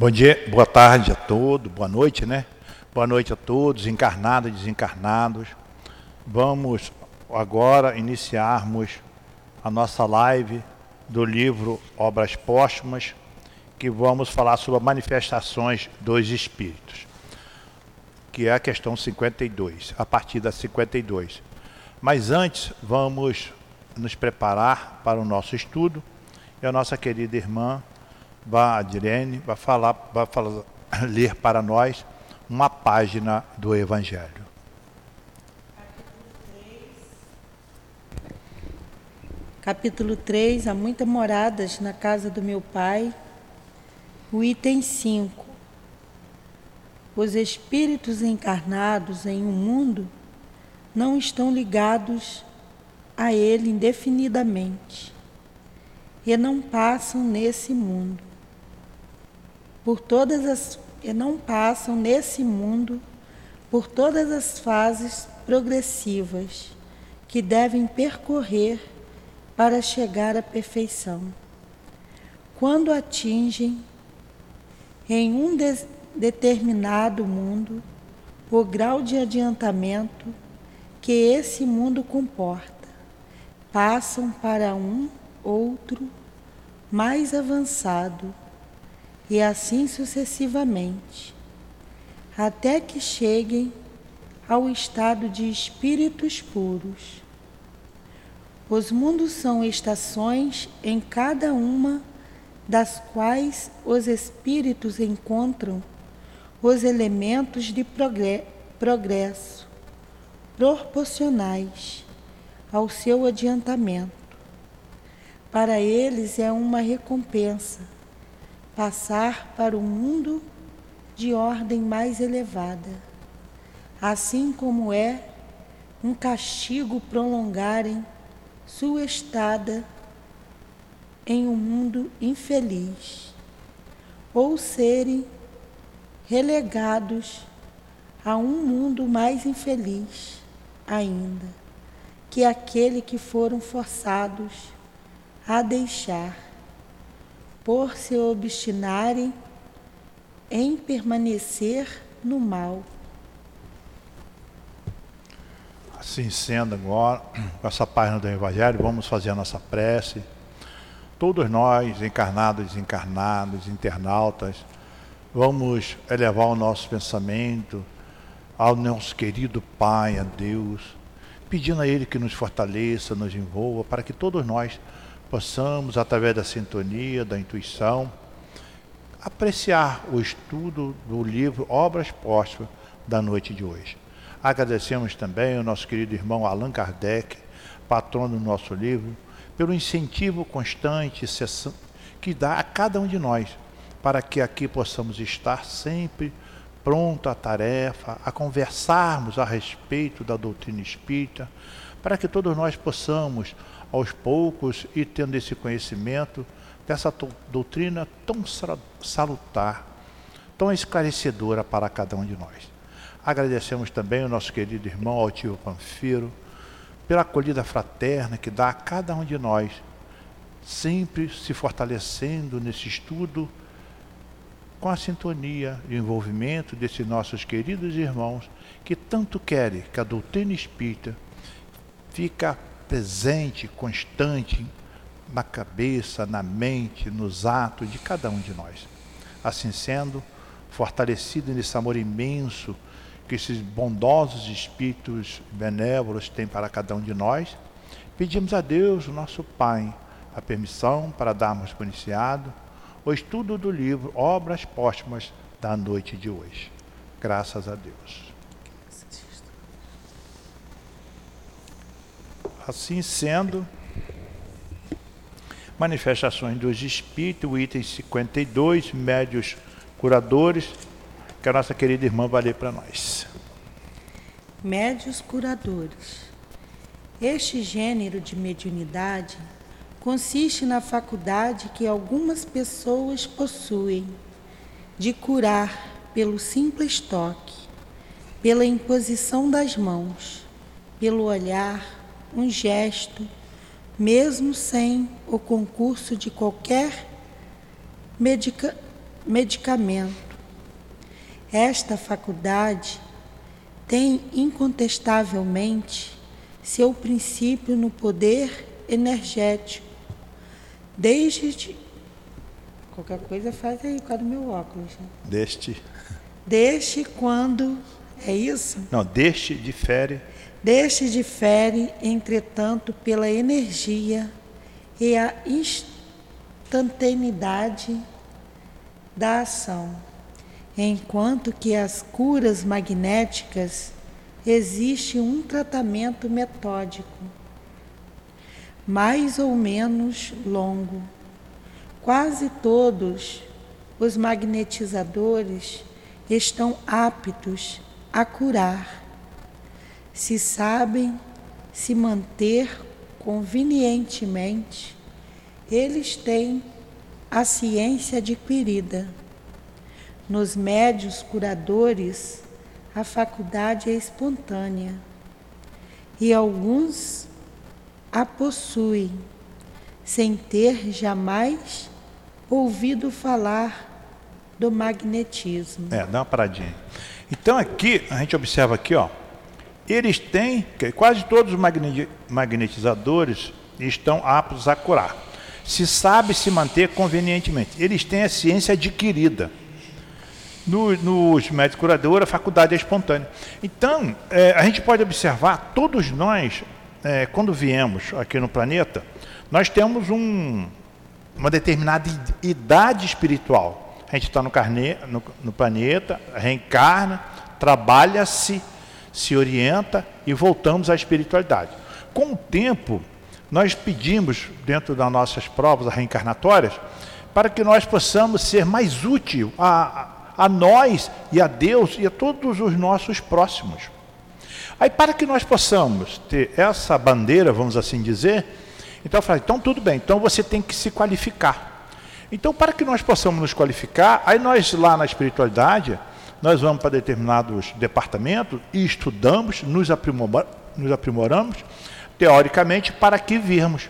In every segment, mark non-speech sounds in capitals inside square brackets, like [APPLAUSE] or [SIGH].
Bom dia, boa tarde a todos, boa noite, né? Boa noite a todos, encarnados e desencarnados. Vamos agora iniciarmos a nossa live do livro Obras Póstumas, que vamos falar sobre manifestações dos espíritos, que é a questão 52, a partir da 52. Mas antes, vamos nos preparar para o nosso estudo e a nossa querida irmã Vadirene vai falar, vai falar, [COUGHS] ler para nós uma página do Evangelho. Capítulo 3, há muitas moradas na casa do meu pai. O item 5. Os espíritos encarnados em um mundo não estão ligados a ele indefinidamente e não passam nesse mundo. Por todas as e não passam nesse mundo por todas as fases progressivas que devem percorrer para chegar à perfeição. Quando atingem em um de determinado mundo o grau de adiantamento que esse mundo comporta, passam para um outro mais avançado e assim sucessivamente, até que cheguem ao estado de espíritos puros os mundos são estações em cada uma das quais os espíritos encontram os elementos de progresso proporcionais ao seu adiantamento. Para eles é uma recompensa passar para um mundo de ordem mais elevada, assim como é um castigo prolongarem sua estada em um mundo infeliz, ou serem relegados a um mundo mais infeliz ainda, que aquele que foram forçados a deixar, por se obstinarem em permanecer no mal. Assim sendo agora, com essa página do Evangelho, vamos fazer a nossa prece. Todos nós, encarnados, desencarnados, internautas, vamos elevar o nosso pensamento ao nosso querido Pai, a Deus, pedindo a Ele que nos fortaleça, nos envolva, para que todos nós possamos, através da sintonia, da intuição, apreciar o estudo do livro Obras Póstumas da noite de hoje. Agradecemos também ao nosso querido irmão Allan Kardec, patrono do nosso livro, pelo incentivo constante que dá a cada um de nós, para que aqui possamos estar sempre pronto à tarefa, a conversarmos a respeito da doutrina espírita, para que todos nós possamos, aos poucos, ir tendo esse conhecimento dessa doutrina tão salutar, tão esclarecedora para cada um de nós. Agradecemos também o nosso querido irmão Altivo Panfiro pela acolhida fraterna que dá a cada um de nós, sempre se fortalecendo nesse estudo com a sintonia e envolvimento desses nossos queridos irmãos que tanto querem que a doutrina espírita fica presente, constante na cabeça, na mente, nos atos de cada um de nós. Assim sendo, fortalecido nesse amor imenso que esses bondosos espíritos benévolos têm para cada um de nós, pedimos a Deus, nosso Pai, a permissão para darmos por iniciado o estudo do livro Obras Póstumas da noite de hoje. Graças a Deus. Assim sendo, manifestações dos espíritos, item 52, médios curadores, que a nossa querida irmã vai ler para nós. Médios curadores. Este gênero de mediunidade consiste na faculdade que algumas pessoas possuem de curar pelo simples toque, pela imposição das mãos, pelo olhar, um gesto, mesmo sem o concurso de qualquer medica medicamento. Esta faculdade tem incontestavelmente seu princípio no poder energético. Desde qualquer coisa faz aí com o meu óculos. Né? Deste. Desde quando é isso? Não, deste difere. Deste difere, entretanto, pela energia e a instantaneidade da ação, enquanto que as curas magnéticas existe um tratamento metódico, mais ou menos longo. Quase todos os magnetizadores estão aptos a curar, se sabem se manter convenientemente, eles têm a ciência adquirida. Nos médios curadores, a faculdade é espontânea e alguns a possuem, sem ter jamais ouvido falar do magnetismo. É, dá uma paradinha. Então aqui, a gente observa aqui, ó, eles têm, quase todos os magnetizadores estão aptos a curar. Se sabe se manter convenientemente. Eles têm a ciência adquirida. No, nos médicos curadores, a faculdade é espontânea. Então, é, a gente pode observar, todos nós, é, quando viemos aqui no planeta, nós temos um, uma determinada idade espiritual. A gente está no, no, no planeta, reencarna, trabalha-se, se orienta e voltamos à espiritualidade. Com o tempo, nós pedimos, dentro das nossas provas reencarnatórias, para que nós possamos ser mais útil a, a nós e a Deus e a todos os nossos próximos. Aí, para que nós possamos ter essa bandeira, vamos assim dizer, então eu então tudo bem, então você tem que se qualificar. Então, para que nós possamos nos qualificar, aí nós lá na espiritualidade, nós vamos para determinados departamentos e estudamos, nos, nos aprimoramos, teoricamente, para que virmos.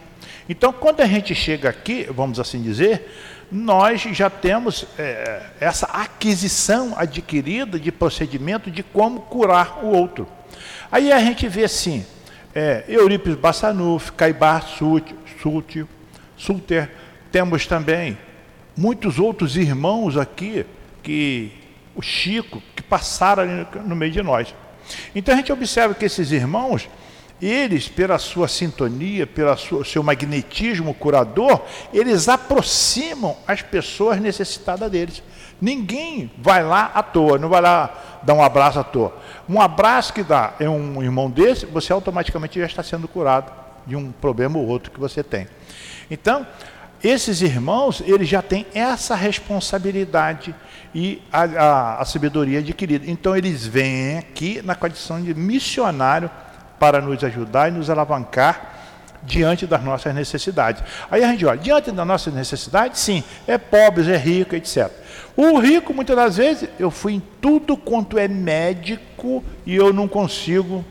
Então, quando a gente chega aqui, vamos assim dizer, nós já temos é, essa aquisição adquirida de procedimento de como curar o outro. Aí a gente vê assim, é, Eurípides Bassanuf, Caibar Sulter, Sulter, temos também muitos outros irmãos aqui, que o Chico, que passaram ali no meio de nós. Então a gente observa que esses irmãos, eles, pela sua sintonia, pelo seu magnetismo curador, eles aproximam as pessoas necessitadas deles. Ninguém vai lá à toa, não vai lá dar um abraço à toa. Um abraço que dá é um irmão desse, você automaticamente já está sendo curado de um problema ou outro que você tem. Então, esses irmãos, eles já têm essa responsabilidade e a, a, a, sabedoria adquirida. Então, eles vêm aqui na condição de missionário para nos ajudar e nos alavancar diante das nossas necessidades. Aí a gente olha, diante das nossas necessidades, sim, é pobre, é rico, etc. O rico, muitas das vezes, eu fui em tudo quanto é médico e eu não consigo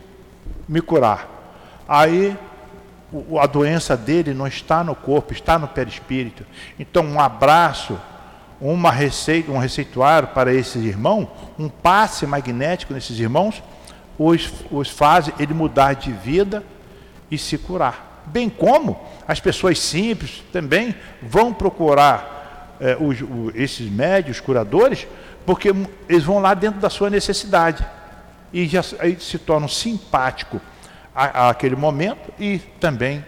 me curar. Aí a doença dele não está no corpo, está no perispírito. Então, um abraço, uma receita, um receituário para esses irmãos, um passe magnético nesses irmãos, os, os faz ele mudar de vida e se curar. Bem como as pessoas simples também vão procurar é, os, os, esses médios curadores, porque eles vão lá dentro da sua necessidade e já aí se tornam simpáticos àquele momento e também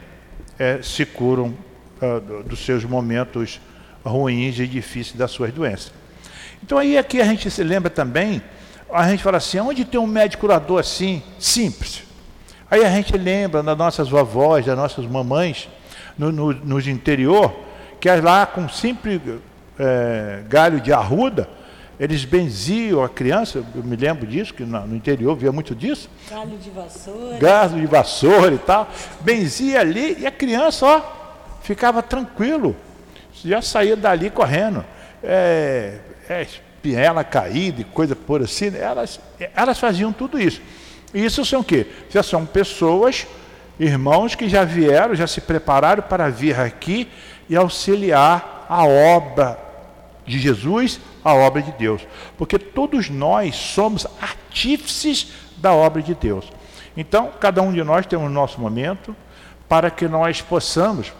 é, se curam uh, dos seus momentos ruins e difíceis das suas doenças. Então aí aqui a gente se lembra também, a gente fala assim, onde tem um médico curador assim, simples? Aí a gente lembra das nossas vovós, das nossas mamães, no, no, nos interior, que lá com simples é, galho de arruda, eles benziam a criança, eu me lembro disso, que no interior via muito disso. Galho de vassoura. Galho de vassoura e tal. Benzia ali e a criança, ó, ficava tranquilo. Já saía dali correndo. É, é, espinhela caída e coisa por assim. Elas, elas faziam tudo isso. E isso são o quê? Já são pessoas, irmãos que já vieram, já se prepararam para vir aqui e auxiliar a obra de Jesus a obra de Deus. Porque todos nós somos artífices da obra de Deus. Então, cada um de nós tem o nosso momento para que nós possamos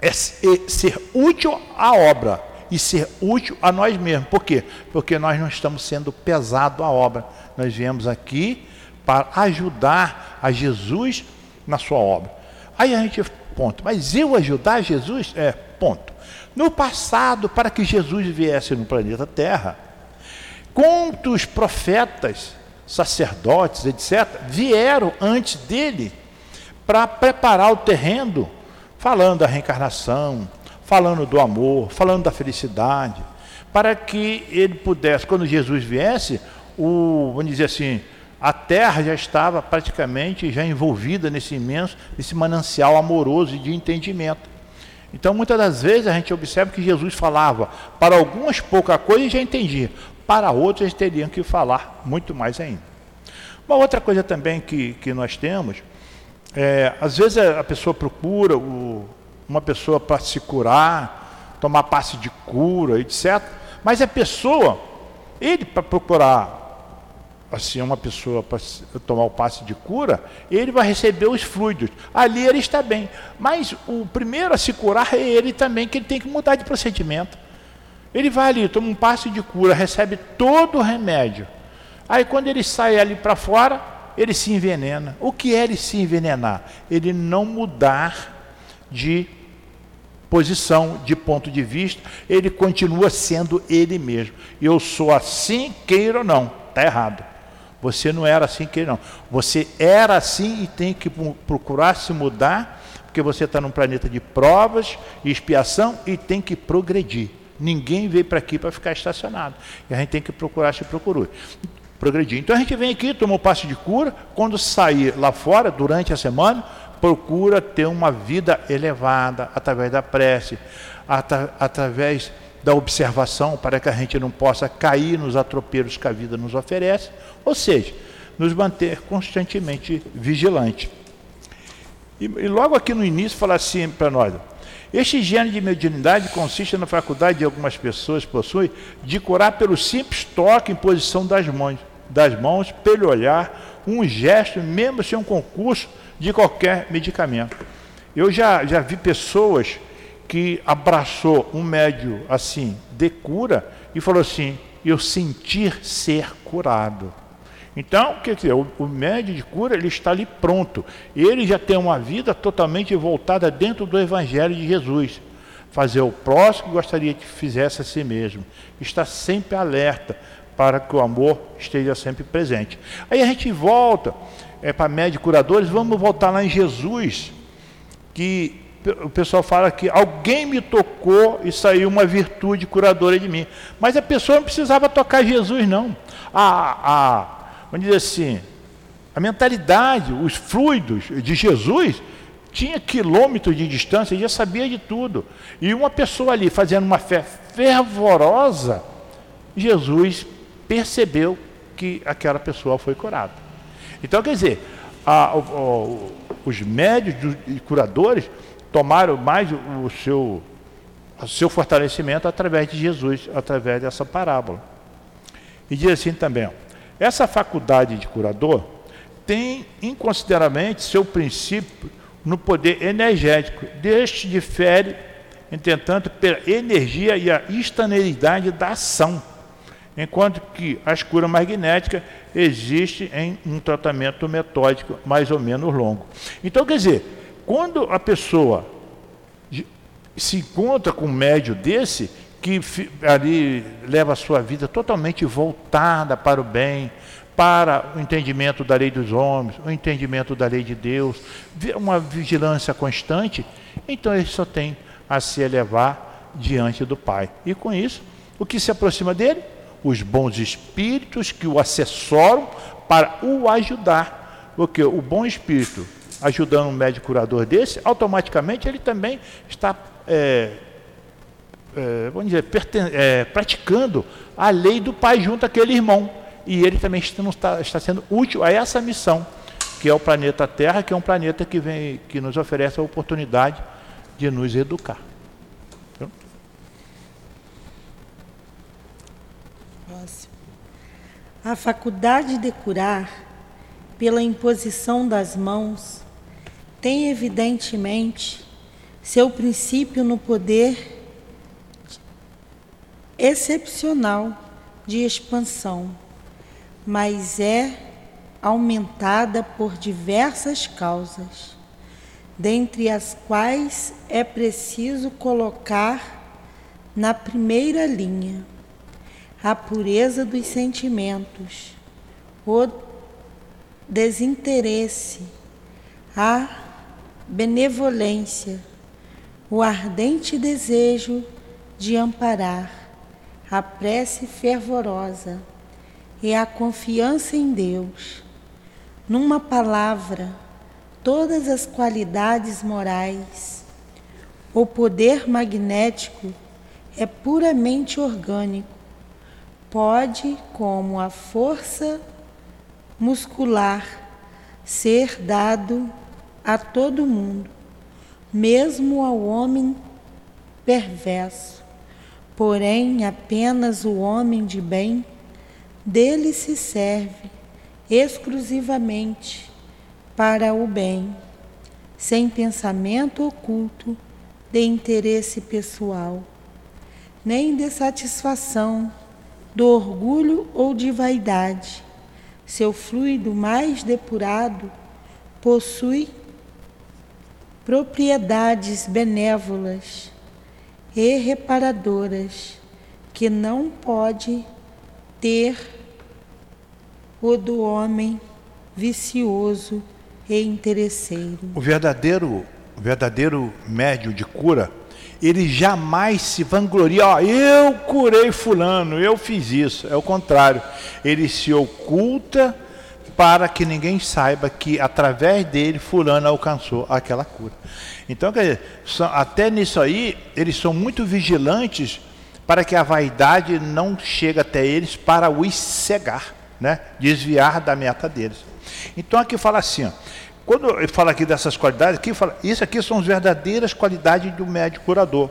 é, ser útil à obra e ser útil a nós mesmos. Por quê? Porque nós não estamos sendo pesado à obra. Nós viemos aqui para ajudar a Jesus na sua obra. Aí a gente, ponto. Mas eu ajudar Jesus? É, ponto. No passado, para que Jesus viesse no planeta Terra, quantos profetas, sacerdotes, etc., vieram antes dele para preparar o terreno, falando da reencarnação, falando do amor, falando da felicidade, para que ele pudesse, quando Jesus viesse, o, vamos dizer assim, a terra já estava praticamente já envolvida nesse imenso, nesse manancial amoroso e de entendimento. Então, muitas das vezes a gente observa que Jesus falava para algumas poucas coisas e já entendia, para outras teriam que falar muito mais ainda. Uma outra coisa também que, que nós temos, é, às vezes a pessoa procura o, uma pessoa para se curar, tomar passe de cura, etc. Mas a pessoa, ele para procurar assim, uma pessoa para tomar o passe de cura, ele vai receber os fluidos. Ali ele está bem. Mas o primeiro a se curar é ele também, que ele tem que mudar de procedimento. Ele vai ali, toma um passe de cura, recebe todo o remédio. Aí quando ele sai ali para fora, ele se envenena. O que é ele se envenenar? Ele não mudar de posição, de ponto de vista, ele continua sendo ele mesmo. Eu sou assim, queira ou não, está errado. Você não era assim que não. Você era assim e tem que procurar se mudar, porque você está num planeta de provas e expiação e tem que progredir. Ninguém veio para aqui para ficar estacionado. E a gente tem que procurar se procurar. Progredir. Então a gente vem aqui, toma o passe de cura, quando sair lá fora, durante a semana, procura ter uma vida elevada através da prece, através da observação, para que a gente não possa cair nos atropelos que a vida nos oferece, ou seja, nos manter constantemente vigilante. E, e logo aqui no início fala assim para nós: este gênero de mediunidade consiste na faculdade de algumas pessoas possuem de curar pelo simples toque em posição das mãos, das mãos, pelo olhar, um gesto, mesmo sem um concurso de qualquer medicamento. Eu já, já vi pessoas que abraçou um médio assim de cura e falou assim: eu sentir ser curado. Então, quer dizer, o, o médio de cura ele está ali pronto. Ele já tem uma vida totalmente voltada dentro do Evangelho de Jesus. Fazer o próximo que gostaria que fizesse a si mesmo. Está sempre alerta para que o amor esteja sempre presente. Aí a gente volta é, para médios curadores, vamos voltar lá em Jesus, que o pessoal fala que alguém me tocou e saiu uma virtude curadora de mim. Mas a pessoa não precisava tocar Jesus, não. A, a, vamos dizer assim, a mentalidade, os fluidos de Jesus tinha quilômetros de distância, e já sabia de tudo. E uma pessoa ali fazendo uma fé fervorosa, Jesus percebeu que aquela pessoa foi curada. Então, quer dizer, a, os médios e curadores tomaram mais o, o seu, o seu fortalecimento através de Jesus, através dessa parábola. E diz assim também: ó, essa faculdade de curador tem inconsideravelmente seu princípio no poder energético. Deste difere, entretanto, pela energia e a instantaneidade da ação, enquanto que as curas magnéticas existem em um tratamento metódico mais ou menos longo. Então, quer dizer, quando a pessoa se encontra com um médio desse, que ali leva a sua vida totalmente voltada para o bem, para o entendimento da lei dos homens, o entendimento da lei de Deus, uma vigilância constante, então ele só tem a se elevar diante do Pai. E com isso, o que se aproxima dele? Os bons espíritos que o assessoram para o ajudar. Porque o bom espírito ajudando um médico curador desse, automaticamente ele também está é, é, vamos dizer, é, praticando a lei do pai junto àquele irmão. E ele também está, está sendo útil a essa missão, que é o planeta Terra, que é um planeta que, vem, que nos oferece a oportunidade de nos educar. A faculdade de curar, pela imposição das mãos, tem evidentemente seu princípio no poder excepcional de expansão, mas é aumentada por diversas causas, dentre as quais é preciso colocar na primeira linha a pureza dos sentimentos, o desinteresse, a benevolência, o ardente desejo de amparar, a prece fervorosa e a confiança em Deus. Numa palavra, todas as qualidades morais. O poder magnético é puramente orgânico. Pode, como a força muscular, ser dado a todo mundo, mesmo ao homem perverso. Porém, apenas o homem de bem dele se serve exclusivamente para o bem, sem pensamento oculto de interesse pessoal, nem de satisfação, do orgulho ou de vaidade. Seu fluido mais depurado possui propriedades benévolas e reparadoras que não pode ter o do homem vicioso e interesseiro. O verdadeiro, o verdadeiro médium de cura, ele jamais se vangloria, ó, eu curei fulano, eu fiz isso. É o contrário. Ele se oculta para que ninguém saiba que através dele fulano alcançou aquela cura. Então, quer dizer, até nisso aí, eles são muito vigilantes para que a vaidade não chegue até eles para os cegar, né? desviar da meta deles. Então aqui fala assim, ó, quando eu falo aqui dessas qualidades, aqui fala, isso aqui são as verdadeiras qualidades do médico curador.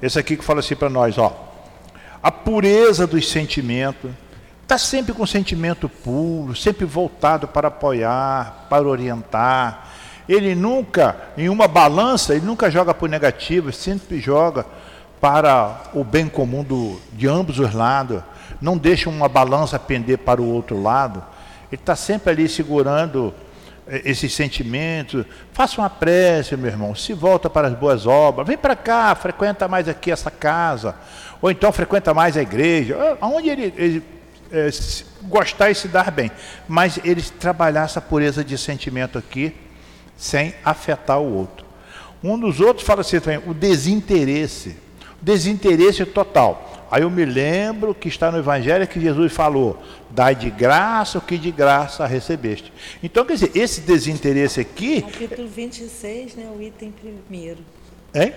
Esse aqui que fala assim para nós, ó, a pureza dos sentimentos, está sempre com sentimento puro, sempre voltado para apoiar, para orientar. Ele nunca, em uma balança, ele nunca joga para o negativo, sempre joga para o bem comum do, de ambos os lados. Não deixa uma balança pender para o outro lado. Ele está sempre ali segurando eh, esses sentimentos. Faça uma prece, meu irmão. Se volta para as boas obras. Vem para cá, frequenta mais aqui essa casa. Ou então frequenta mais a igreja. Ah, Onde ele, ele é, gostar e se dar bem. Mas ele trabalhar essa pureza de sentimento aqui sem afetar o outro. Um dos outros fala assim também, o desinteresse. Desinteresse total. Aí eu me lembro que está no Evangelho que Jesus falou: dai de graça o que de graça recebeste. Então, quer dizer, esse desinteresse aqui. Capítulo 26, né, o item primeiro. Hein?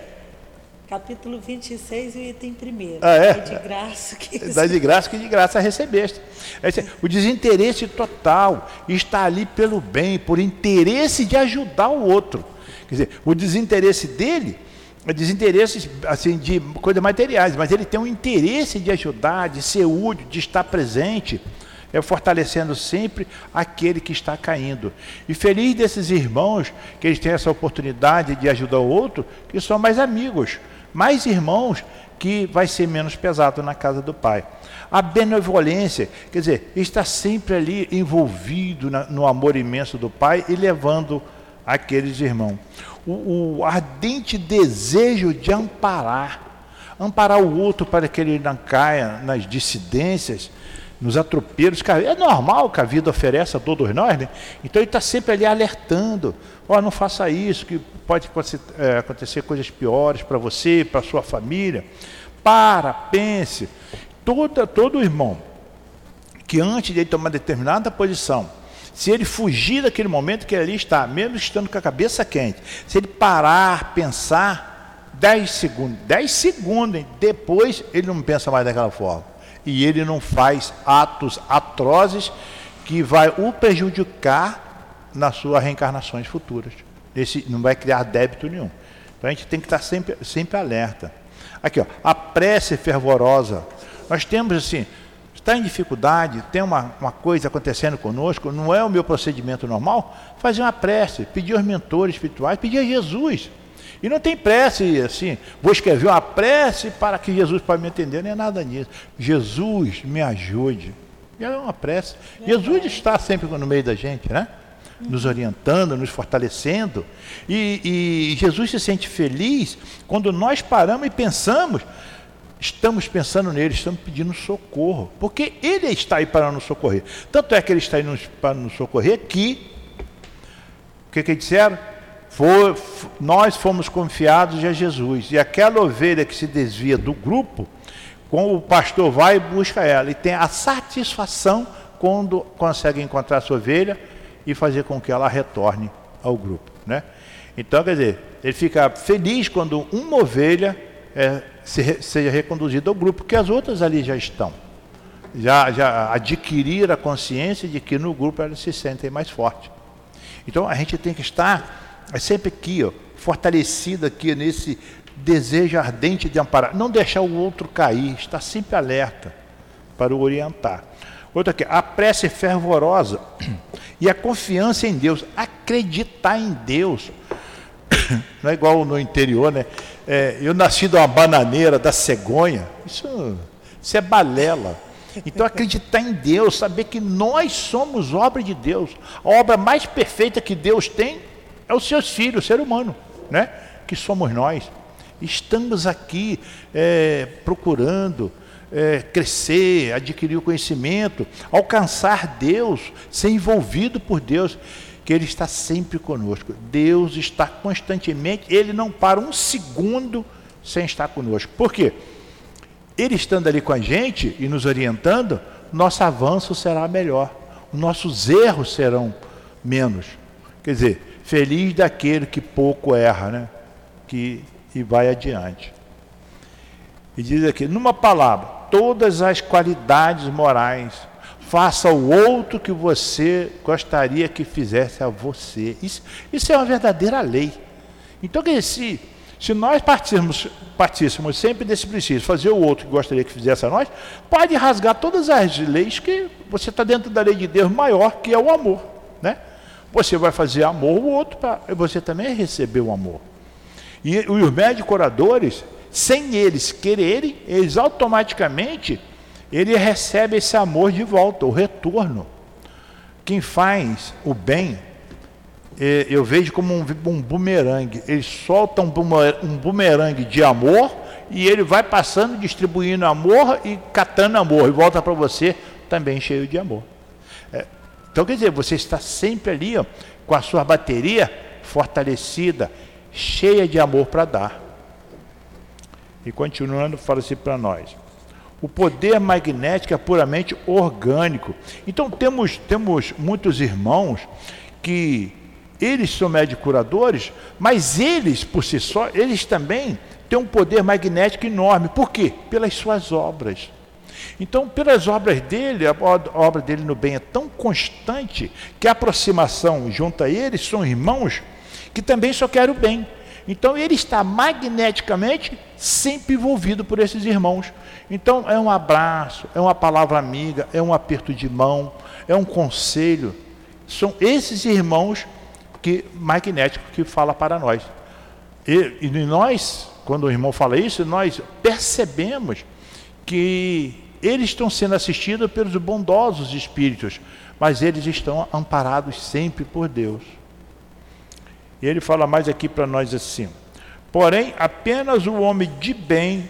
Capítulo 26, o item primeiro. Ah, é? Dai de graça que Dai de graça que de graça recebeste. É o desinteresse total está ali pelo bem, por interesse de ajudar o outro. Quer dizer, o desinteresse dele desinteresses assim, de coisas materiais, mas ele tem um interesse de ajudar, de ser útil, de estar presente, é fortalecendo sempre aquele que está caindo. E feliz desses irmãos que eles têm essa oportunidade de ajudar o outro, que são mais amigos, mais irmãos que vai ser menos pesado na casa do Pai. A benevolência, quer dizer, está sempre ali envolvido no amor imenso do Pai e levando aqueles irmãos o, o ardente desejo de amparar, amparar o outro para que ele não caia nas dissidências, nos atropelos. É normal que a vida oferece a todos nós, né? Então ele está sempre ali alertando: ó, oh, não faça isso, que pode é, acontecer coisas piores para você, para sua família. Para, pense. Todo, todo irmão que antes de ele tomar determinada posição, se ele fugir daquele momento que ele ali está, mesmo estando com a cabeça quente, se ele parar, pensar, 10 segundos, 10 segundos, depois ele não pensa mais daquela forma. E ele não faz atos atrozes que vai o prejudicar nas suas reencarnações futuras. Esse não vai criar débito nenhum. Então a gente tem que estar sempre, sempre alerta. Aqui, ó, a prece fervorosa. Nós temos assim, está em dificuldade, tem uma, uma coisa acontecendo conosco, não é o meu procedimento normal, fazer uma prece, pedir aos mentores espirituais, pedir a Jesus. E não tem prece assim, vou escrever uma prece para que Jesus possa me entender, nem é nada nisso. Jesus me ajude. E é uma prece. Jesus está sempre no meio da gente, né? Nos orientando, nos fortalecendo. E, e Jesus se sente feliz quando nós paramos e pensamos estamos pensando nele, estamos pedindo socorro, porque ele está aí para nos socorrer. Tanto é que ele está aí nos, para nos socorrer que, o que, que disseram? For, nós fomos confiados a Jesus, e aquela ovelha que se desvia do grupo, quando o pastor vai e busca ela, e tem a satisfação quando consegue encontrar a sua ovelha e fazer com que ela retorne ao grupo. Né? Então, quer dizer, ele fica feliz quando uma ovelha é, se, seja reconduzida ao grupo, porque as outras ali já estão. Já, já adquiriram a consciência de que no grupo elas se sentem mais fortes. Então a gente tem que estar é sempre aqui, ó, fortalecido aqui nesse desejo ardente de amparar. Não deixar o outro cair, estar sempre alerta para o orientar. Outra aqui, a prece fervorosa [CLEARS THROAT] e a confiança em Deus, acreditar em Deus. [CLEARS THROAT] Não é igual no interior, né? É, eu nasci de uma bananeira, da cegonha. Isso, isso é balela. Então [LAUGHS] acreditar em Deus, saber que nós somos obra de Deus. A obra mais perfeita que Deus tem é os seus filhos, o ser humano, né? Que somos nós. Estamos aqui é, procurando é, crescer, adquirir o conhecimento, alcançar Deus, ser envolvido por Deus que Ele está sempre conosco. Deus está constantemente, Ele não para um segundo sem estar conosco. Por quê? Ele estando ali com a gente e nos orientando, nosso avanço será melhor, nossos erros serão menos. Quer dizer, feliz daquele que pouco erra, né? Que, e vai adiante. E diz aqui, numa palavra, todas as qualidades morais Faça ao outro que você gostaria que fizesse a você. Isso, isso é uma verdadeira lei. Então, se, se nós partíssemos, partíssemos sempre desse princípio, fazer o outro que gostaria que fizesse a nós, pode rasgar todas as leis que você está dentro da lei de Deus maior, que é o amor. Você vai fazer amor ao outro, para você também receber o amor. E os médicos oradores, sem eles quererem, eles automaticamente ele recebe esse amor de volta, o retorno. Quem faz o bem, é, eu vejo como um, um bumerangue. Ele solta um bumerangue de amor e ele vai passando, distribuindo amor e catando amor, e volta para você também cheio de amor. Então, quer dizer, você está sempre ali ó, com a sua bateria fortalecida, cheia de amor para dar. E continuando, fala assim para nós. O poder magnético é puramente orgânico. Então temos, temos muitos irmãos que eles são médicos curadores, mas eles, por si só, eles também têm um poder magnético enorme. Por quê? Pelas suas obras. Então, pelas obras dele, a obra dele no bem é tão constante que a aproximação junto a eles são irmãos que também só querem o bem. Então ele está magneticamente sempre envolvido por esses irmãos. Então é um abraço, é uma palavra amiga, é um aperto de mão, é um conselho. São esses irmãos que magnéticos que fala para nós. E, e nós, quando o irmão fala isso, nós percebemos que eles estão sendo assistidos pelos bondosos espíritos, mas eles estão amparados sempre por Deus. E ele fala mais aqui para nós assim: Porém, apenas o homem de bem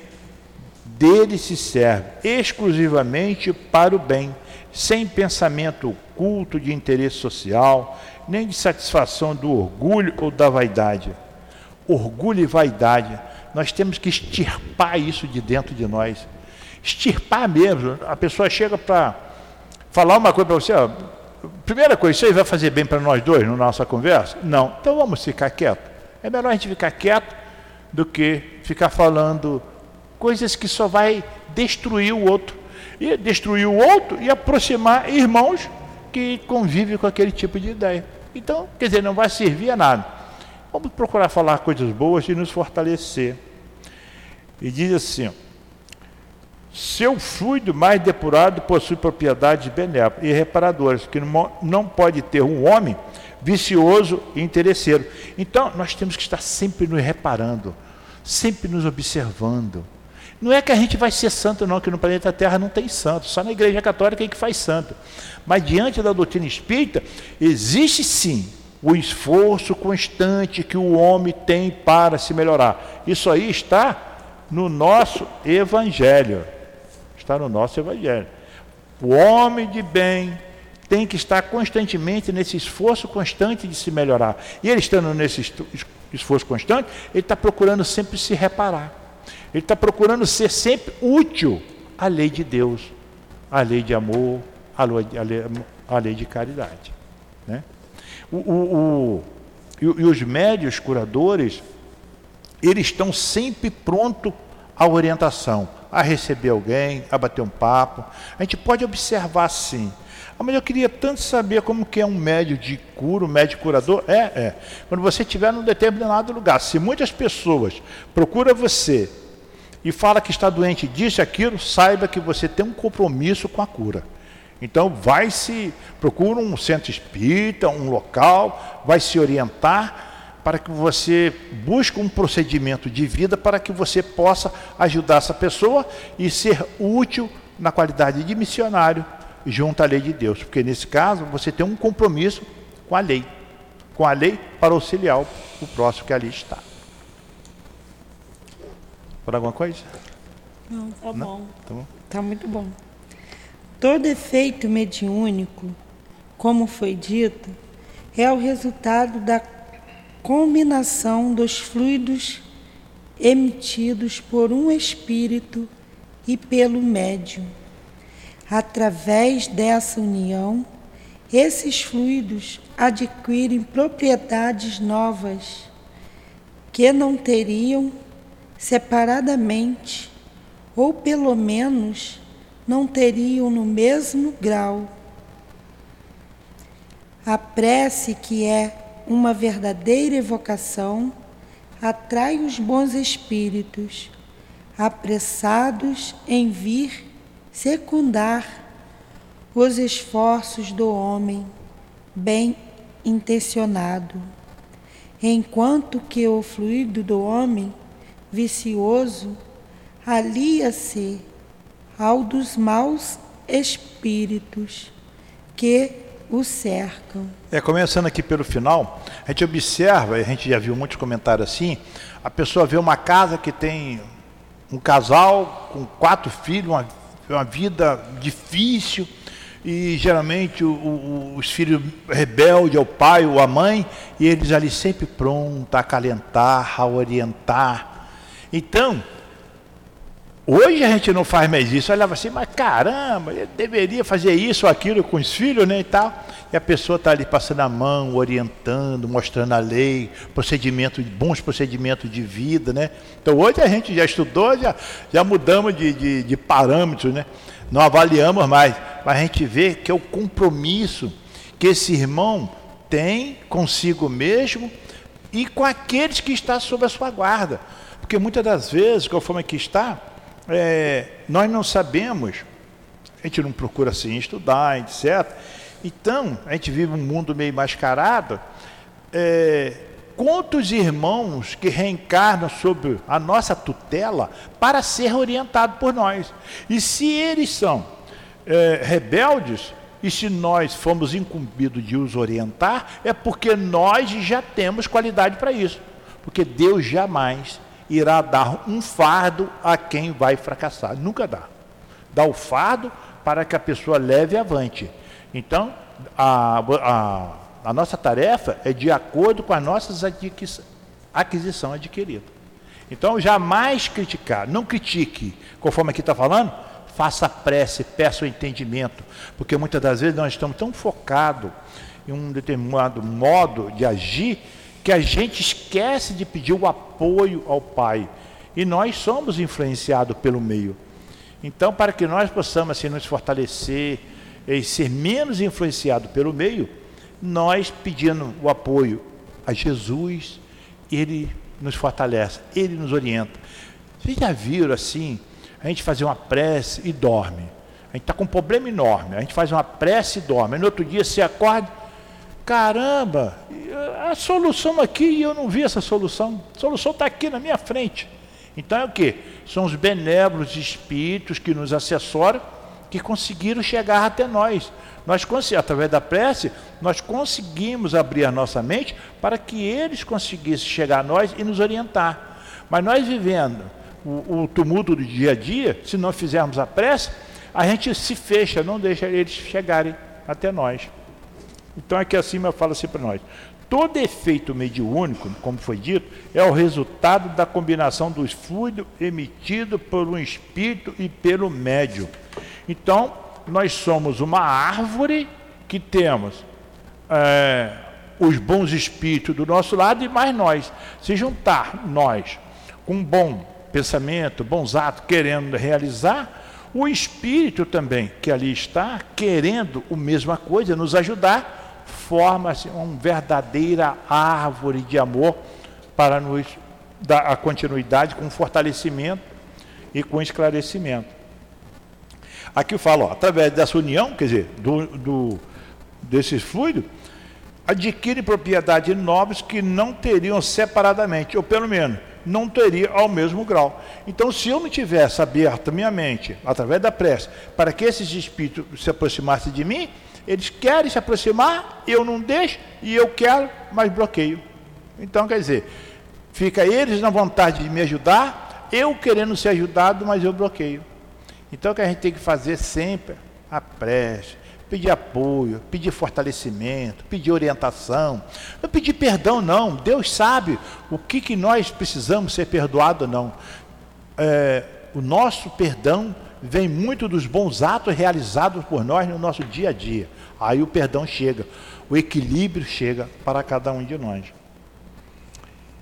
dele se serve, exclusivamente para o bem, sem pensamento oculto de interesse social, nem de satisfação do orgulho ou da vaidade. Orgulho e vaidade, nós temos que extirpar isso de dentro de nós. Extirpar mesmo. A pessoa chega para falar uma coisa para você, ó, primeira coisa, isso aí vai fazer bem para nós dois na nossa conversa? Não. Então vamos ficar quieto. É melhor a gente ficar quieto do que ficar falando coisas que só vai destruir o outro. E destruir o outro e aproximar irmãos que convivem com aquele tipo de ideia. Então, quer dizer, não vai servir a nada. Vamos procurar falar coisas boas e nos fortalecer. E diz assim: Seu fluido mais depurado possui propriedades benéficas e reparadoras, que não pode ter um homem vicioso e interesseiro. Então, nós temos que estar sempre nos reparando, sempre nos observando. Não é que a gente vai ser santo, não, que no planeta Terra não tem santo, só na Igreja Católica é que faz santo. Mas diante da doutrina espírita, existe sim o esforço constante que o homem tem para se melhorar. Isso aí está no nosso Evangelho. Está no nosso Evangelho. O homem de bem tem que estar constantemente nesse esforço constante de se melhorar. E ele estando nesse esforço constante, ele está procurando sempre se reparar. Ele está procurando ser sempre útil à lei de Deus, à lei de amor, à lei, à lei, de caridade. Né? O, o, o, e, e os médios curadores, eles estão sempre prontos à orientação, a receber alguém, a bater um papo. A gente pode observar sim. Ah, mas eu queria tanto saber como que é um médio de cura, um médio curador. É, é. Quando você estiver num determinado lugar, se muitas pessoas procuram você e fala que está doente disso e aquilo, saiba que você tem um compromisso com a cura. Então vai se, procura um centro espírita, um local, vai se orientar para que você busque um procedimento de vida para que você possa ajudar essa pessoa e ser útil na qualidade de missionário junto à lei de Deus. Porque nesse caso você tem um compromisso com a lei, com a lei para auxiliar o próximo que ali está. Por alguma coisa? Não, tá Não? bom. Tá bom. Tá muito bom. Todo efeito mediúnico, como foi dito, é o resultado da combinação dos fluidos emitidos por um espírito e pelo médium. Através dessa união, esses fluidos adquirem propriedades novas que não teriam separadamente, ou pelo menos não teriam no mesmo grau. A prece, que é uma verdadeira evocação, atrai os bons espíritos, apressados em vir secundar os esforços do homem bem intencionado, enquanto que o fluido do homem vicioso alia-se ao dos maus espíritos que o cercam. É, começando aqui pelo final, a gente observa, a gente já viu muitos comentários assim, a pessoa vê uma casa que tem um casal com quatro filhos, uma, uma vida difícil, e geralmente o, o, os filhos rebeldes ao pai ou à mãe, e eles ali sempre prontos a acalentar, a orientar. Então, Hoje a gente não faz mais isso. Olhava assim, mas caramba, eu deveria fazer isso ou aquilo com os filhos, né? E tal. E a pessoa está ali passando a mão, orientando, mostrando a lei, procedimento, bons procedimentos de vida, né? Então hoje a gente já estudou, já, já mudamos de, de, de parâmetros, né? Não avaliamos mais. Mas a gente vê que é o compromisso que esse irmão tem consigo mesmo e com aqueles que estão sob a sua guarda. Porque muitas das vezes, conforme aqui está, é, nós não sabemos, a gente não procura assim estudar, etc. Então, a gente vive um mundo meio mascarado. É, quantos irmãos que reencarnam sob a nossa tutela para ser orientado por nós? E se eles são é, rebeldes, e se nós fomos incumbidos de os orientar, é porque nós já temos qualidade para isso. Porque Deus jamais irá dar um fardo a quem vai fracassar. Nunca dá. Dá o fardo para que a pessoa leve avante. Então, a, a, a nossa tarefa é de acordo com as nossas aquisição adquirida. Então, jamais criticar, não critique, conforme aqui está falando, faça prece, peça o entendimento, porque muitas das vezes nós estamos tão focados em um determinado modo de agir que a gente esquece de pedir o apoio ao Pai. E nós somos influenciados pelo meio. Então, para que nós possamos assim, nos fortalecer e ser menos influenciados pelo meio, nós pedindo o apoio a Jesus, Ele nos fortalece, Ele nos orienta. Vocês já viram assim, a gente fazer uma prece e dorme. A gente está com um problema enorme. A gente faz uma prece e dorme. No outro dia você acorda, caramba, a solução aqui e eu não vi essa solução. A solução está aqui na minha frente. Então é o que? São os benévolos espíritos que nos assessoram, que conseguiram chegar até nós. Nós, através da prece, nós conseguimos abrir a nossa mente para que eles conseguissem chegar a nós e nos orientar. Mas nós vivendo o, o tumulto do dia a dia, se não fizermos a prece, a gente se fecha, não deixa eles chegarem até nós. Então aqui acima fala assim para nós. Todo efeito mediúnico, como foi dito, é o resultado da combinação dos fluidos emitidos por um espírito e pelo médium. Então, nós somos uma árvore que temos é, os bons espíritos do nosso lado e mais nós. Se juntar nós com um bom pensamento, bons atos, querendo realizar, o espírito também que ali está, querendo a mesma coisa, nos ajudar, forma-se uma verdadeira árvore de amor para nos dar a continuidade com fortalecimento e com esclarecimento. Aqui eu falo, ó, através dessa união, quer dizer, do, do, desses fluidos, adquire propriedades nobres que não teriam separadamente, ou pelo menos não teria ao mesmo grau. Então, se eu não tivesse aberto minha mente, através da prece, para que esses espíritos se aproximassem de mim, eles querem se aproximar, eu não deixo, e eu quero, mas bloqueio. Então, quer dizer, fica eles na vontade de me ajudar, eu querendo ser ajudado, mas eu bloqueio. Então, o que a gente tem que fazer sempre? A prece, pedir apoio, pedir fortalecimento, pedir orientação. Não pedir perdão, não. Deus sabe o que, que nós precisamos ser perdoado não. É, o nosso perdão vem muito dos bons atos realizados por nós no nosso dia a dia. Aí o perdão chega, o equilíbrio chega para cada um de nós.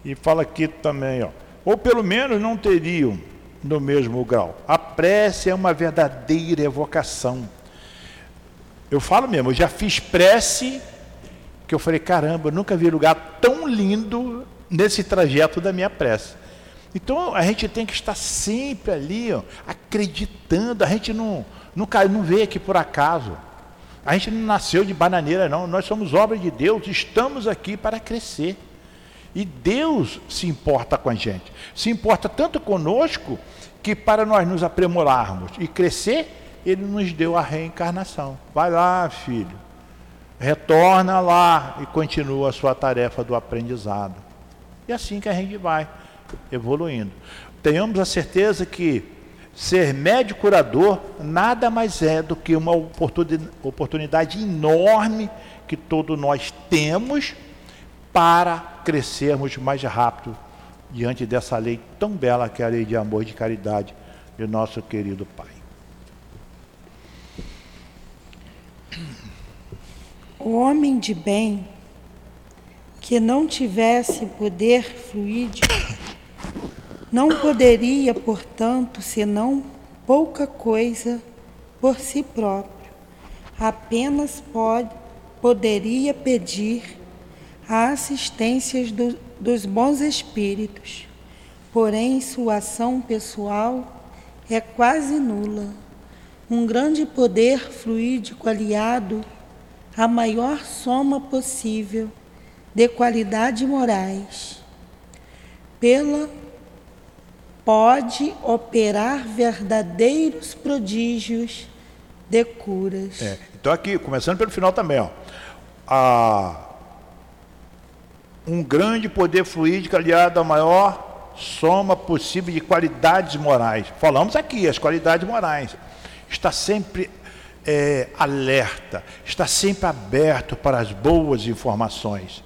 E fala aqui também, ó, ou pelo menos não teriam no mesmo grau. A prece é uma verdadeira evocação. Eu falo mesmo, eu já fiz prece que eu falei, caramba, eu nunca vi lugar tão lindo nesse trajeto da minha prece. Então a gente tem que estar sempre ali, ó, acreditando. A gente não, não, não veio aqui por acaso. A gente não nasceu de bananeira, não. Nós somos obra de Deus, estamos aqui para crescer. E Deus se importa com a gente. Se importa tanto conosco que para nós nos aprimorarmos e crescer, Ele nos deu a reencarnação. Vai lá, filho. Retorna lá e continua a sua tarefa do aprendizado. E é assim que a gente vai evoluindo. Tenhamos a certeza que ser médico curador nada mais é do que uma oportunidade enorme que todos nós temos para crescermos mais rápido diante dessa lei tão bela que é a lei de amor e de caridade de nosso querido Pai. O homem de bem que não tivesse poder fluídico não poderia, portanto, senão pouca coisa por si próprio. Apenas pode, poderia pedir a assistência do, dos bons espíritos, porém sua ação pessoal é quase nula. Um grande poder fluídico aliado à maior soma possível de qualidades morais, pela pode operar verdadeiros prodígios de curas. É, então aqui, começando pelo final também, ó, a, um grande poder fluídico aliado à maior soma possível de qualidades morais. Falamos aqui, as qualidades morais. Está sempre é, alerta, está sempre aberto para as boas informações.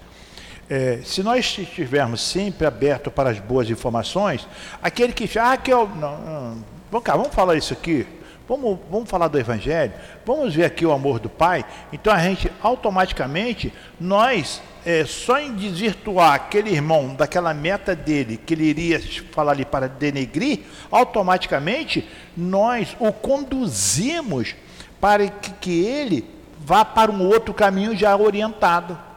É, se nós estivermos sempre abertos para as boas informações, aquele que ah, que eu. Não, não, vamos, cá, vamos falar isso aqui. Vamos, vamos falar do Evangelho, vamos ver aqui o amor do Pai. Então a gente automaticamente, nós, é, só em desvirtuar aquele irmão daquela meta dele, que ele iria falar ali para denegrir, automaticamente nós o conduzimos para que, que ele vá para um outro caminho já orientado.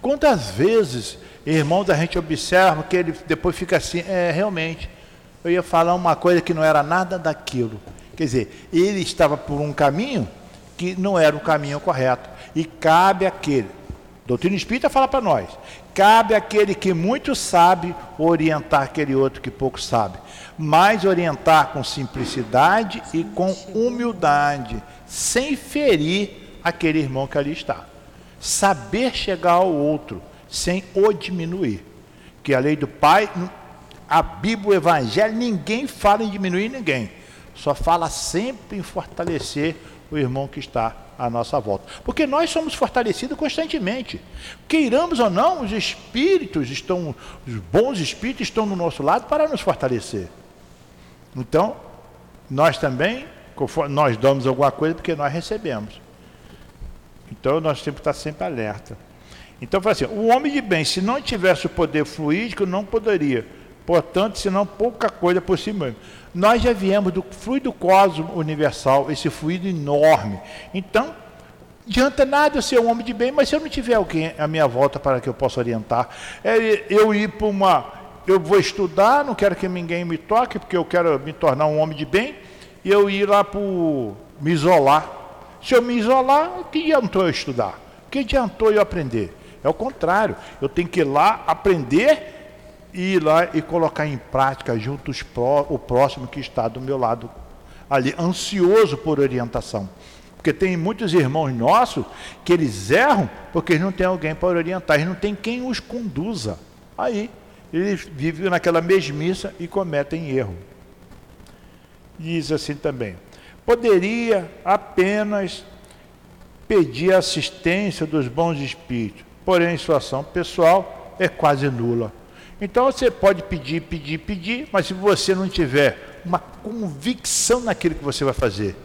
Quantas vezes, irmãos, a gente observa que ele depois fica assim, é realmente, eu ia falar uma coisa que não era nada daquilo. Quer dizer, ele estava por um caminho que não era o caminho correto. E cabe aquele, doutrina espírita fala para nós, cabe aquele que muito sabe orientar aquele outro que pouco sabe. Mas orientar com simplicidade e com humildade, sem ferir aquele irmão que ali está. Saber chegar ao outro sem o diminuir. Que a lei do Pai a Bíblia, o Evangelho, ninguém fala em diminuir ninguém. Só fala sempre em fortalecer o irmão que está à nossa volta. Porque nós somos fortalecidos constantemente. Queiramos ou não, os espíritos estão, os bons espíritos estão do nosso lado para nos fortalecer. Então, nós também, nós damos alguma coisa porque nós recebemos. Então, nós temos que estar sempre alerta. Então, assim, o homem de bem, se não tivesse o poder fluídico, não poderia Portanto, senão pouca coisa por si mesmo. Nós já viemos do fluido cosmo universal, esse fluido enorme. Então, adianta nada eu ser um homem de bem, mas se eu não tiver alguém à minha volta para que eu possa orientar, é eu ir para uma. Eu vou estudar, não quero que ninguém me toque, porque eu quero me tornar um homem de bem, e eu ir lá para me isolar. Se eu me isolar, que adiantou eu estudar? Que adiantou eu aprender? É o contrário, eu tenho que ir lá aprender ir lá e colocar em prática junto pró, o próximo que está do meu lado ali, ansioso por orientação. Porque tem muitos irmãos nossos que eles erram porque não têm alguém para orientar, eles não têm quem os conduza. Aí eles vivem naquela mesmiça e cometem erro. Diz assim também: poderia apenas pedir assistência dos bons espíritos, porém, sua ação pessoal é quase nula. Então você pode pedir, pedir, pedir, mas se você não tiver uma convicção naquilo que você vai fazer,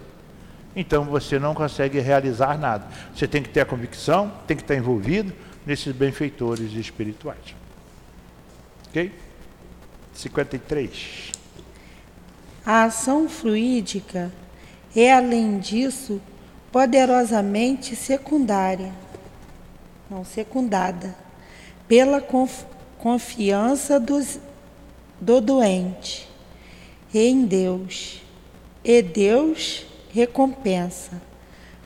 então você não consegue realizar nada. Você tem que ter a convicção, tem que estar envolvido nesses benfeitores espirituais. Ok? 53. A ação fluídica é, além disso, poderosamente secundária, não secundada, pela conf confiança dos, do doente em Deus, e Deus recompensa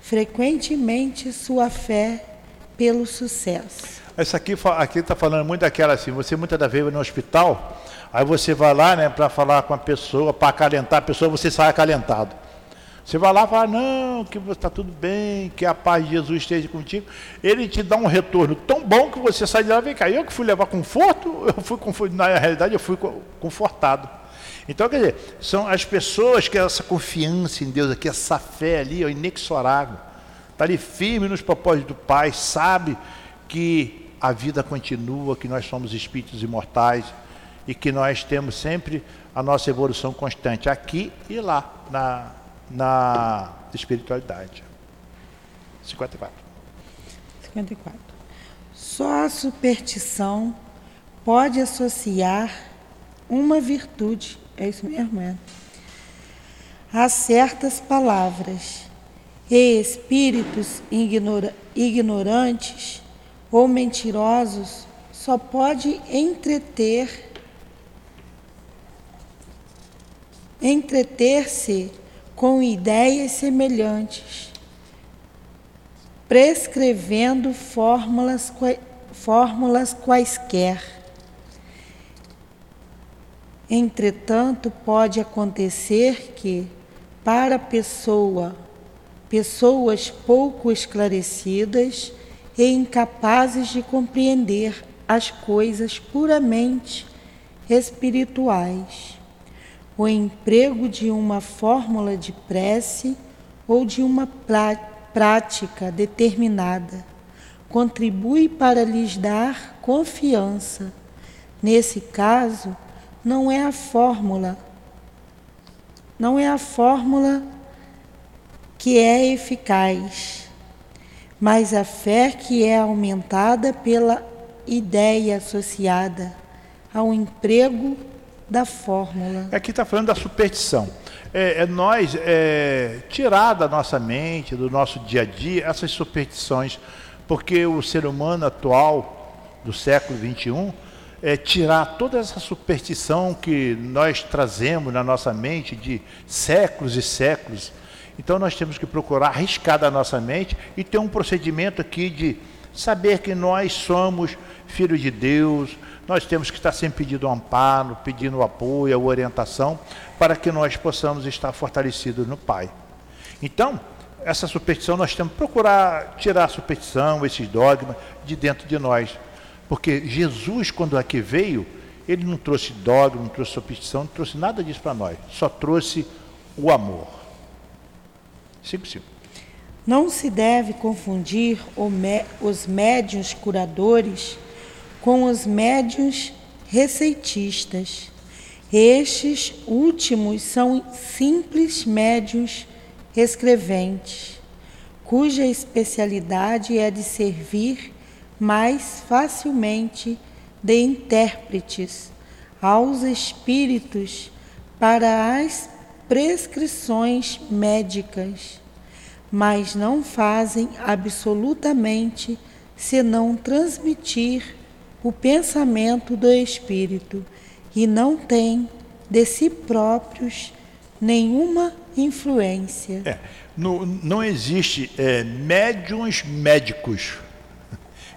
frequentemente sua fé pelo sucesso. Isso aqui aqui está falando muito daquela assim, você muitas das vezes vai no hospital, aí você vai lá, né, para falar com a pessoa, para acalentar a pessoa, você sai acalentado. Você vai lá e fala, não, que está tudo bem, que a paz de Jesus esteja contigo. Ele te dá um retorno tão bom que você sai de lá e vem cá. Eu que fui levar conforto, [LAUGHS] eu fui na realidade eu fui confortado. Então, quer dizer, são as pessoas que essa confiança em Deus aqui, essa fé ali, ó, inexorável, está ali firme nos propósitos do Pai, sabe que a vida continua, que nós somos espíritos imortais e que nós temos sempre a nossa evolução constante aqui e lá, na, na espiritualidade. 54. 54. Só a superstição pode associar uma virtude, é isso mesmo, é? A certas palavras. E espíritos ignora, ignorantes ou mentirosos só pode entreter entreter-se com ideias semelhantes, prescrevendo fórmulas, fórmulas quaisquer. Entretanto, pode acontecer que, para pessoa, pessoas pouco esclarecidas e incapazes de compreender as coisas puramente espirituais, o emprego de uma fórmula de prece ou de uma prática determinada contribui para lhes dar confiança. Nesse caso, não é a fórmula, não é a fórmula que é eficaz, mas a fé que é aumentada pela ideia associada ao emprego da fórmula. Aqui está falando da superstição. É, é nós é, tirar da nossa mente, do nosso dia a dia, essas superstições, porque o ser humano atual, do século XXI, é, tirar toda essa superstição que nós trazemos na nossa mente de séculos e séculos. Então nós temos que procurar arriscar da nossa mente e ter um procedimento aqui de saber que nós somos filhos de Deus, nós temos que estar sempre pedindo amparo, pedindo apoio, orientação, para que nós possamos estar fortalecidos no Pai. Então, essa superstição nós temos que procurar tirar a superstição, esses dogmas de dentro de nós. Porque Jesus, quando aqui veio, ele não trouxe dogma, não trouxe superstição, não trouxe nada disso para nós. Só trouxe o amor. Cinco, cinco. Não se deve confundir os médiuns curadores com os médiuns receitistas. Estes últimos são simples médiuns escreventes, cuja especialidade é de servir mais facilmente de intérpretes aos espíritos para as prescrições médicas, mas não fazem absolutamente senão transmitir o pensamento do espírito e não têm de si próprios nenhuma influência. É, no, não existe é, médiums médicos.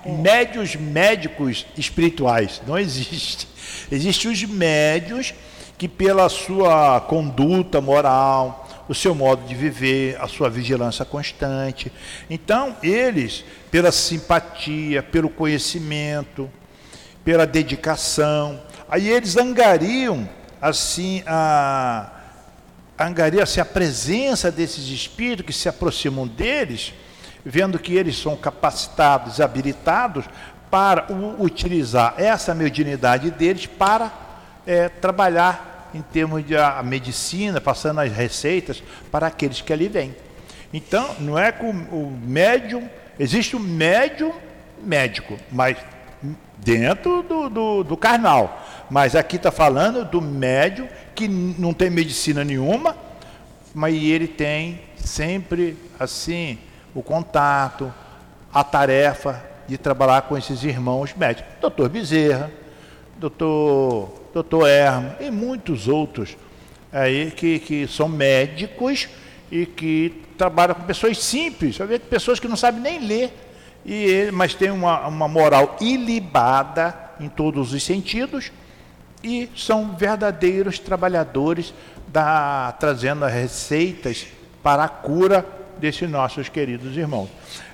É. Médios médicos espirituais. Não existe. Existem os médios que, pela sua conduta moral, o seu modo de viver, a sua vigilância constante. Então, eles, pela simpatia, pelo conhecimento, pela dedicação, aí eles angariam assim a angariam assim, a presença desses espíritos que se aproximam deles, vendo que eles são capacitados, habilitados para utilizar essa mediunidade deles para é, trabalhar em termos de a medicina, passando as receitas para aqueles que ali vêm. Então, não é que o médium, existe o médium médico, mas dentro do, do, do carnal. Mas aqui está falando do médium que não tem medicina nenhuma, mas ele tem sempre assim o contato, a tarefa de trabalhar com esses irmãos médicos. Doutor Bezerra, doutor, doutor Erma e muitos outros aí que, que são médicos e que trabalham com pessoas simples, pessoas que não sabem nem ler, e ele, mas tem uma, uma moral ilibada em todos os sentidos e são verdadeiros trabalhadores da, trazendo as receitas para a cura desses nossos queridos irmãos.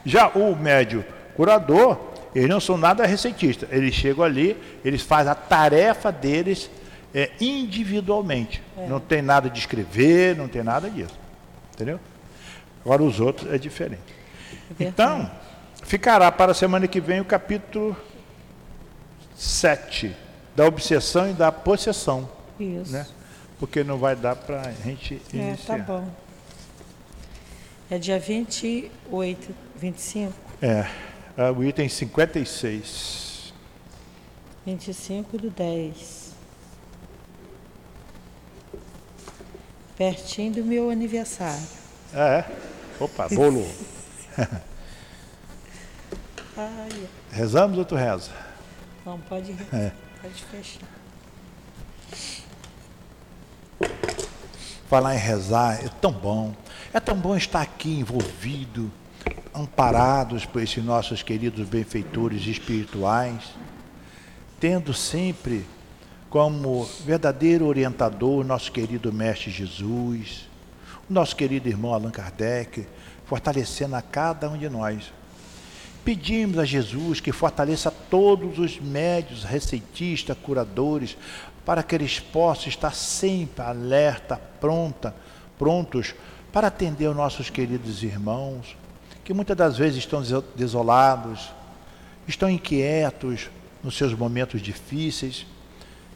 Já o médio curador, eles não são nada receitistas, eles chegam ali, eles fazem a tarefa deles é, individualmente. É. Não tem nada de escrever, não tem nada disso. Entendeu? Agora os outros é diferente. É então, Ficará para a semana que vem o capítulo 7, da obsessão e da possessão. Isso. Né? Porque não vai dar para a gente iniciar. É, tá bom. É dia 28, 25? É, é o item 56. 25 do 10. Pertinho do meu aniversário. É? Opa, [LAUGHS] bolo. Ai. Rezamos ou tu reza? Não, pode, é. pode fechar. Falar em rezar é tão bom. É tão bom estar aqui envolvido, amparados por esses nossos queridos benfeitores espirituais, tendo sempre como verdadeiro orientador nosso querido Mestre Jesus, o nosso querido irmão Allan Kardec, fortalecendo a cada um de nós. Pedimos a Jesus que fortaleça todos os médios, receitistas, curadores, para que eles possam estar sempre alerta, pronta, prontos para atender os nossos queridos irmãos, que muitas das vezes estão desolados, estão inquietos nos seus momentos difíceis.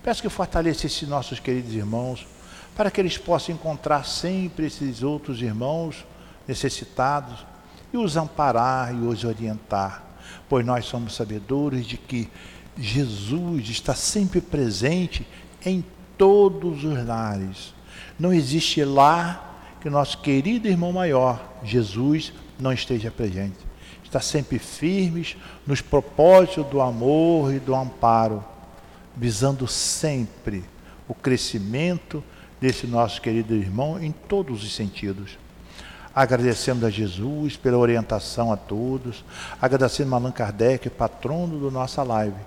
Peço que fortaleça esses nossos queridos irmãos, para que eles possam encontrar sempre esses outros irmãos necessitados, e os amparar e os orientar, pois nós somos sabedores de que Jesus está sempre presente em todos os lares. Não existe lá que nosso querido irmão maior, Jesus, não esteja presente. Está sempre firmes nos propósitos do amor e do amparo. visando sempre o crescimento desse nosso querido irmão em todos os sentidos. Agradecendo a Jesus pela orientação a todos, agradecendo a Allan Kardec, patrono da nossa live,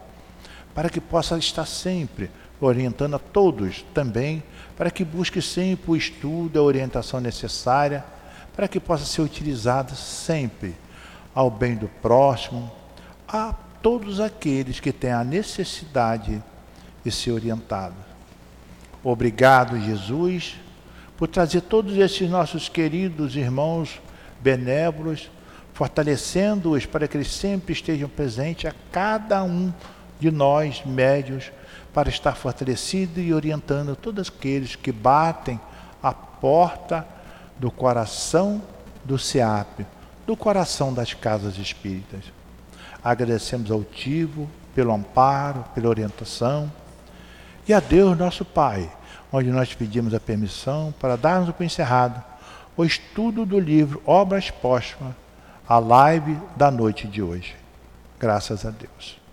para que possa estar sempre orientando a todos também, para que busque sempre o estudo, a orientação necessária, para que possa ser utilizada sempre ao bem do próximo, a todos aqueles que têm a necessidade de ser orientados. Obrigado, Jesus, por trazer todos esses nossos queridos irmãos benévolos, fortalecendo-os para que eles sempre estejam presentes a cada um de nós, médios, para estar fortalecido e orientando todos aqueles que batem a porta do coração do SEAP, do coração das casas espíritas. Agradecemos ao Tivo pelo amparo, pela orientação e a Deus, nosso Pai, onde nós pedimos a permissão para darmos por encerrado o estudo do livro Obras Póstumas, a live da noite de hoje. Graças a Deus.